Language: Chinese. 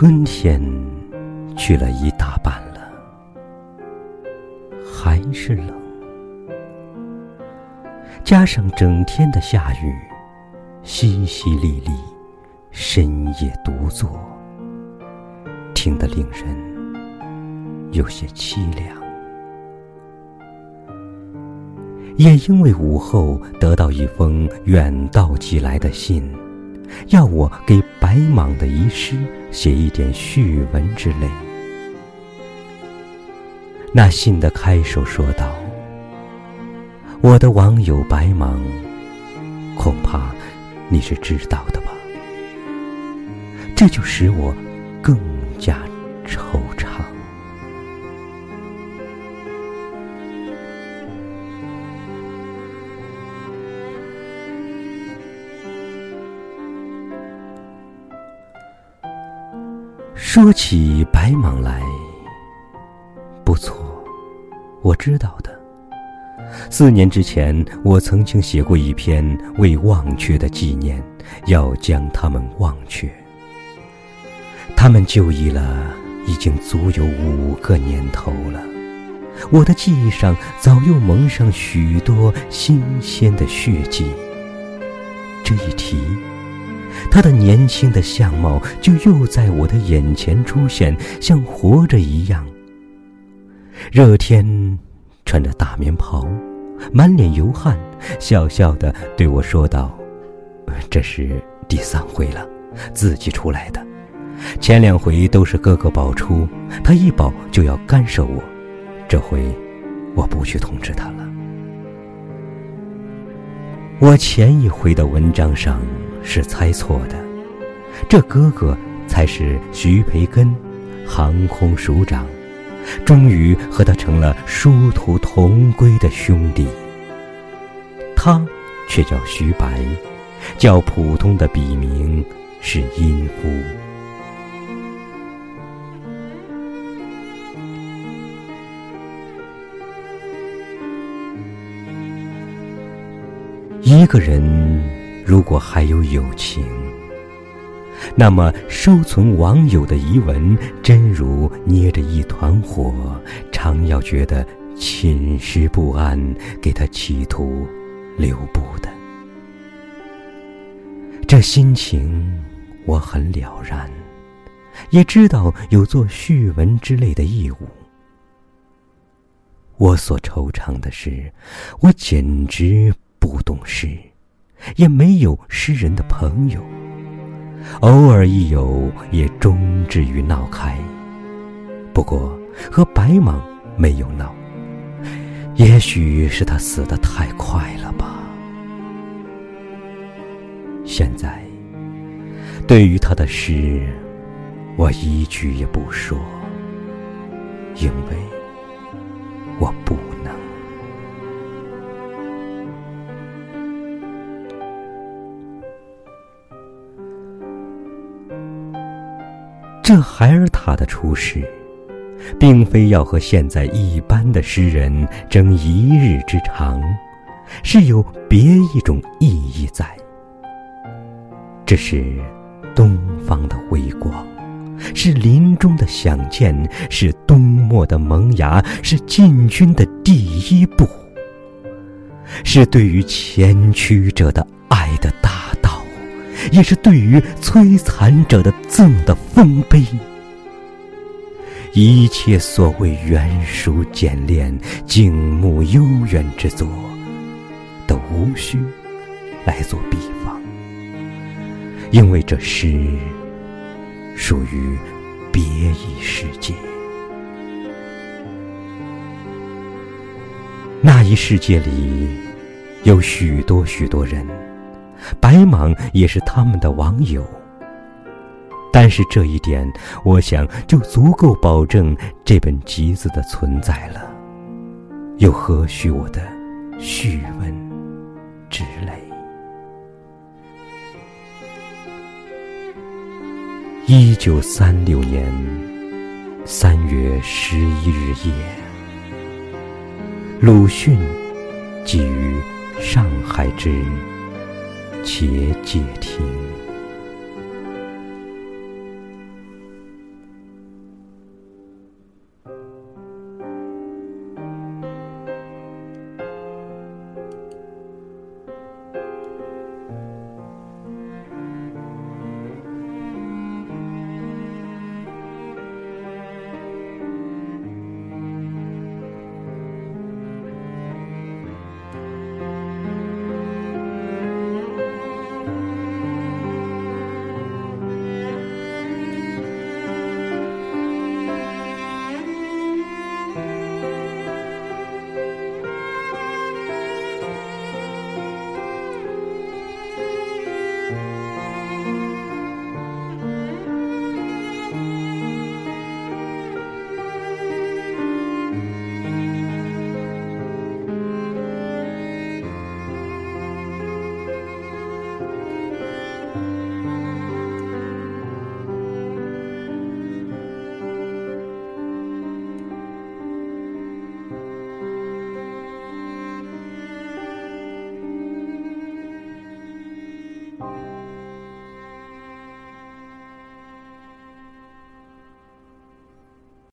春天去了一大半了，还是冷，加上整天的下雨，淅淅沥沥，深夜独坐，听得令人有些凄凉。也因为午后得到一封远道寄来的信。要我给白蟒的遗诗写一点序文之类。那信的开首说道：“我的网友白芒，恐怕你是知道的吧？”这就使我更加说起白蟒来，不错，我知道的。四年之前，我曾经写过一篇为忘却的纪念，要将他们忘却。他们就义了，已经足有五个年头了。我的记忆上早又蒙上许多新鲜的血迹。这一提。他的年轻的相貌就又在我的眼前出现，像活着一样。热天，穿着大棉袍，满脸油汗，笑笑的对我说道：“这是第三回了，自己出来的。前两回都是哥哥保出，他一保就要干涉我，这回我不去通知他了。我前一回的文章上。”是猜错的，这哥哥才是徐培根，航空署长，终于和他成了殊途同归的兄弟。他却叫徐白，较普通的笔名是音夫。一个人。如果还有友情，那么收存网友的遗文，真如捏着一团火，常要觉得寝食不安，给他企图留步的。这心情我很了然，也知道有做序文之类的义务。我所惆怅的是，我简直不懂事。也没有诗人的朋友，偶尔一有，也终至于闹开。不过和白蟒没有闹，也许是他死的太快了吧。现在，对于他的诗，我一句也不说，因为我不。海尔塔的出世，并非要和现在一般的诗人争一日之长，是有别一种意义在。这是东方的微光，是林中的响箭，是冬末的萌芽，是进军的第一步，是对于前驱者的爱的大。也是对于摧残者的赠的丰碑。一切所谓圆熟简练、静穆悠远之作，都无需来做比方，因为这诗属于别一世界。那一世界里，有许多许多人。白蟒也是他们的网友，但是这一点，我想就足够保证这本集子的存在了，又何须我的序文之类？一九三六年三月十一日夜，鲁迅寄于上海之。且解听。